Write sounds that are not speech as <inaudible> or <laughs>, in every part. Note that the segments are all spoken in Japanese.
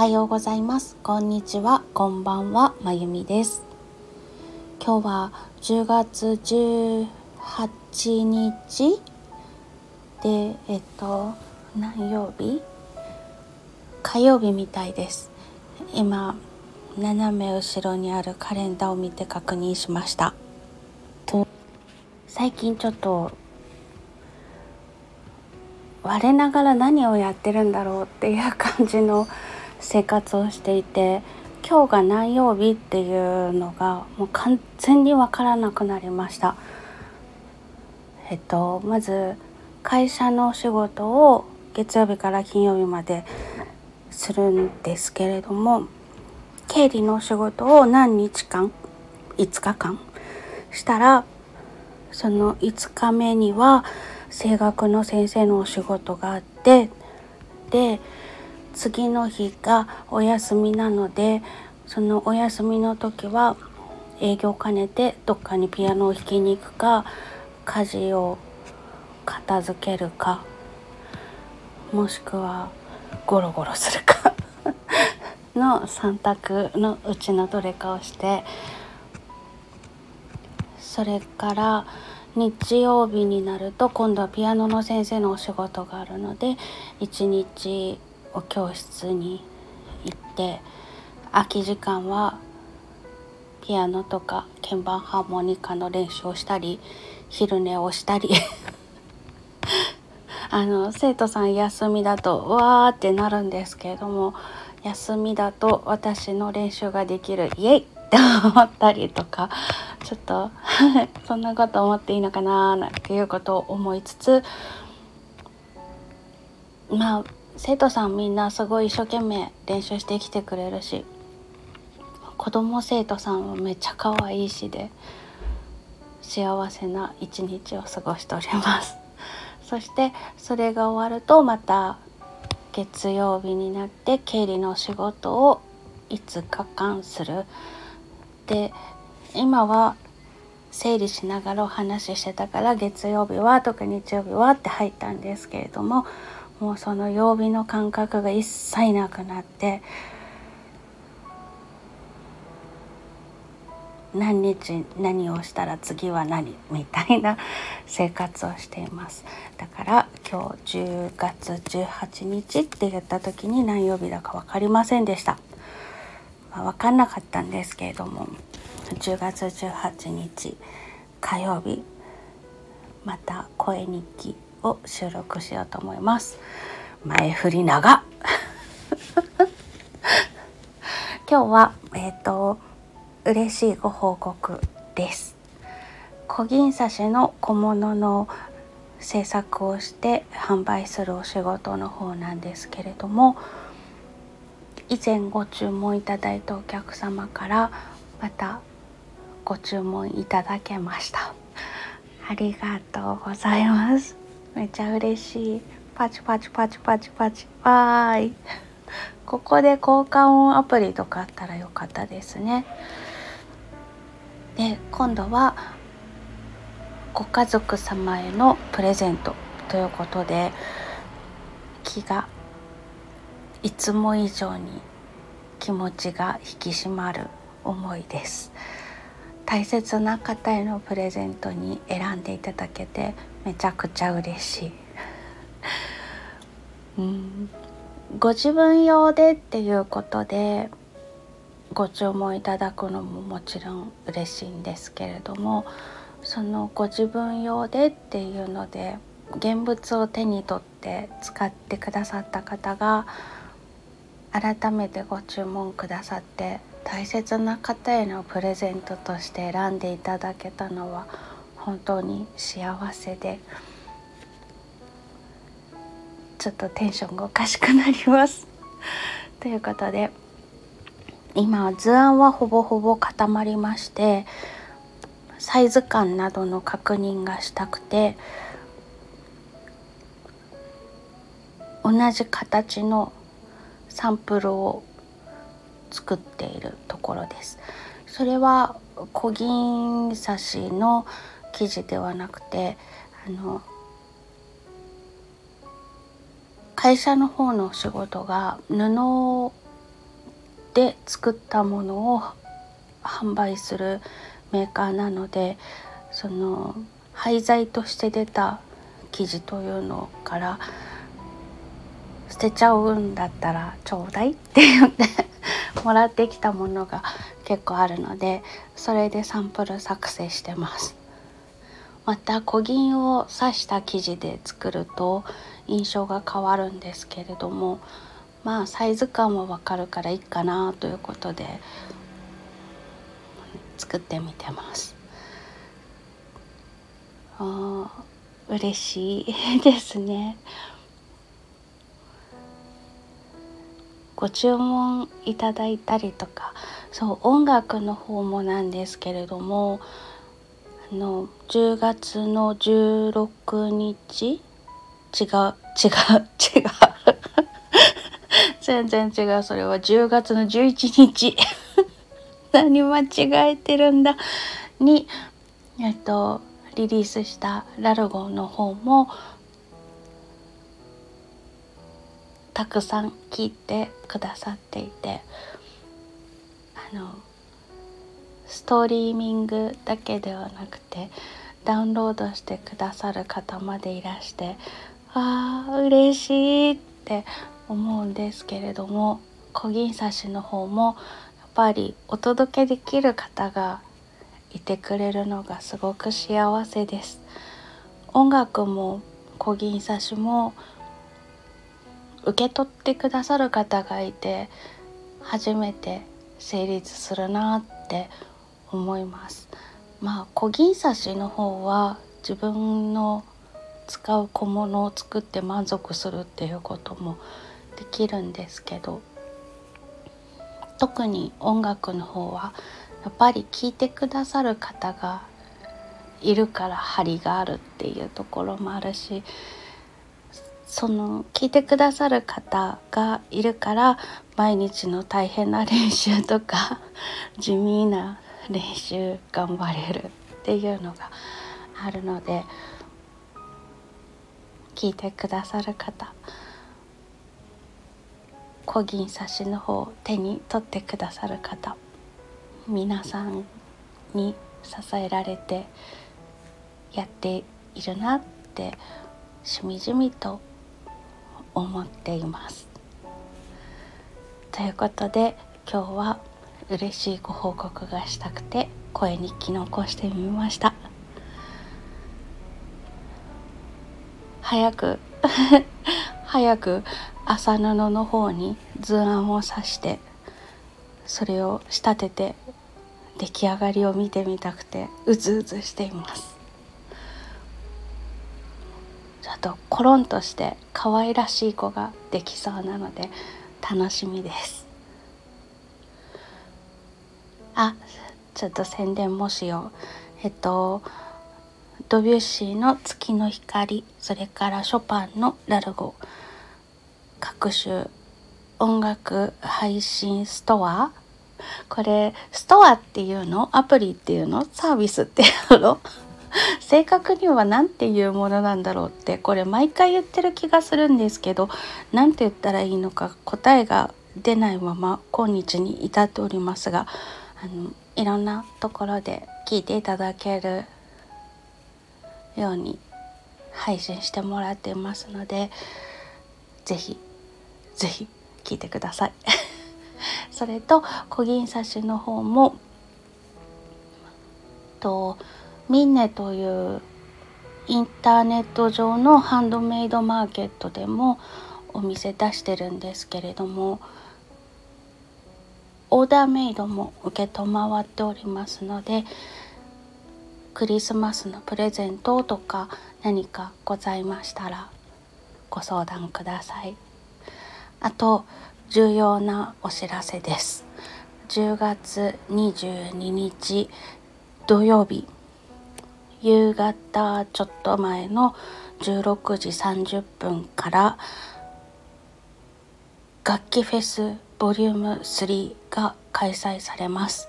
はようございます。こんにちは。こんばんは。まゆみです。今日は10月18日でえっと何曜日？火曜日みたいです。今斜め後ろにあるカレンダーを見て確認しました。と最近ちょっと我ながら何をやってるんだろうっていう感じの生活をしていて今日が何曜日っていうのがもう完全に分からなくなりました。えっとまず会社の仕事を月曜日から金曜日までするんですけれども経理の仕事を何日間5日間したらその5日目には声楽の先生のお仕事があってで次の日がお休みなのでそのお休みの時は営業兼ねてどっかにピアノを弾きに行くか家事を片付けるかもしくはゴロゴロするか <laughs> の3択のうちのどれかをしてそれから日曜日になると今度はピアノの先生のお仕事があるので一日お教室に行って空き時間はピアノとか鍵盤ハーモニカの練習をしたり昼寝をしたり。<laughs> あの生徒さん休みだとわーってなるんですけれども休みだと私の練習ができるイエイって思ったりとかちょっと <laughs> そんなこと思っていいのかななんていうことを思いつつまあ生徒さんみんなすごい一生懸命練習してきてくれるし子供生徒さんはめっちゃ可愛いしで幸せな一日を過ごしております。<laughs> そしてそれが終わるとまた月曜日になって経理の仕事を5日間する。で今は整理しながらお話ししてたから月曜日はとか日曜日はって入ったんですけれどももうその曜日の感覚が一切なくなって何日何をしたら次は何みたいな <laughs> 生活をしています。だから今日10月18日って言った時に何曜日だか分かりませんでした、まあ、分かんなかったんですけれども10月18日火曜日また声日記を収録しようと思います。前振り長。<laughs> 今日はえっ、ー、と嬉しいご報告です。小銀刺しの小物の制作をして販売するお仕事の方なんですけれども以前ご注文いただいたお客様からまたご注文いただけました。ありがとうございます。ちゃ嬉しい。パチパチパチパチパチ。わーい。<laughs> ここで交換音アプリとかあったらよかったですね。で今度はご家族様へのプレゼントということで気がいつも以上に気持ちが引き締まる思いです。大切な方へのプレゼントに選んでいただけてめちゃくちゃ嬉しい。うんご自分用でっていうことでご注文いただくのももちろん嬉しいんですけれどもそのご自分用でっていうので現物を手に取って使ってくださった方が改めてご注文くださって大切な方へのプレゼントとして選んでいただけたのは本当に幸せでちょっとテンションがおかしくなります。<laughs> ということで今図案はほぼほぼ固まりましてサイズ感などの確認がしたくて同じ形のサンプルを作っているところです。それは小銀刺しの生地ではなくてあの会社の方の仕事が布で作ったものを販売するメーカーなのでその廃材として出た生地というのから捨てちゃうんだったらちょうだいって言ってもらってきたものが結構あるのでそれでサンプル作成してます。また小銀を刺した生地で作ると印象が変わるんですけれどもまあサイズ感もわかるからいいかなということで作ってみてます。あ嬉しいですね。ご注文いただいたりとかそう音楽の方もなんですけれどもの10月の16日違う違う違う。<laughs> <laughs> 全然違うそれは。10月の11日 <laughs> 何間違えてるんだ？にえっとリリースしたラルゴの方もたくさん聞いてくださっていて。あのストリーミングだけではなくてダウンロードしてくださる方までいらしてあー嬉しいって思うんですけれども小銀刺しの方もやっぱりお届けできる方がいてくれるのがすごく幸せです。音楽も小銀刺しも受け取ってくださる方がいて初めて成立するなって思います。まあ小銀刺しの方は自分の使う小物を作って満足するっていうこともできるんですけど特に音楽の方はやっぱり聴いてくださる方がいるから張りがあるっていうところもあるしその聞いてくださる方がいるから毎日の大変な練習とか地味な練習頑張れるっていうのがあるので聞いてくださる方小銀刺しの方を手に取ってくださる方皆さんに支えられてやっているなってしみじみと思っています。ということで今日は嬉しいご報告がしたくて声日記残してみました。早く <laughs> 早く麻布の方に図案を刺してそれを仕立てて出来上がりを見てみたくてうずうずしています。ちょっとコロンとして可愛らしい子ができそうなので楽しみです。あちょっと宣伝もしよう。えっとドビュッシーの「月の光」それからショパンの「ラルゴ」各種音楽配信ストア。これストアっていうの？アプリっていうの？サービスっていうの？正確には何ていうものなんだろうってこれ毎回言ってる気がするんですけど何て言ったらいいのか答えが出ないまま今日に至っておりますがあのいろんなところで聞いていただけるように配信してもらっていますので是非是非聞いてください。<laughs> それと小銀刺しの方もとミンネというインターネット上のハンドメイドマーケットでもお店出してるんですけれどもオーダーメイドも承っておりますのでクリスマスのプレゼントとか何かございましたらご相談ください。あと重要なお知らせです。10月22日土曜日夕方ちょっと前の16時30分から楽器フェスボリューム3が開催されます。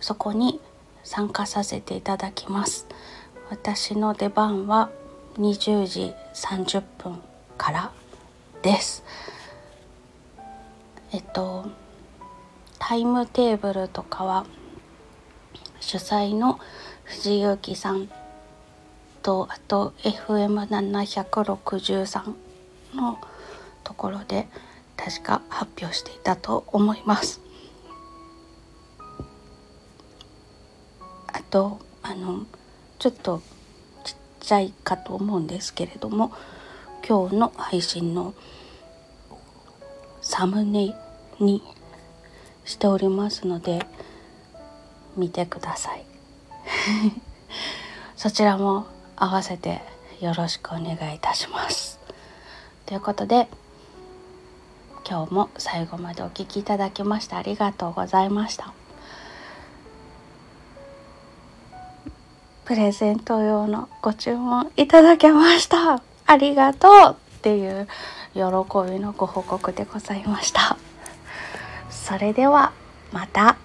そこに参加させていただきます。私の出番は20時30分からです。えっとタイムテーブルとかは主催の藤幸さんとあと FM763 のところで確か発表していたと思います。あとあのちょっとちっちゃいかと思うんですけれども今日の配信のサムネにしておりますので見てください <laughs> そちらも合わせてよろしくお願いいたしますということで今日も最後までお聴きいただきましてありがとうございました。プレゼント用のご注文いただけました。ありがとうっていう喜びのご報告でございました。それではまた。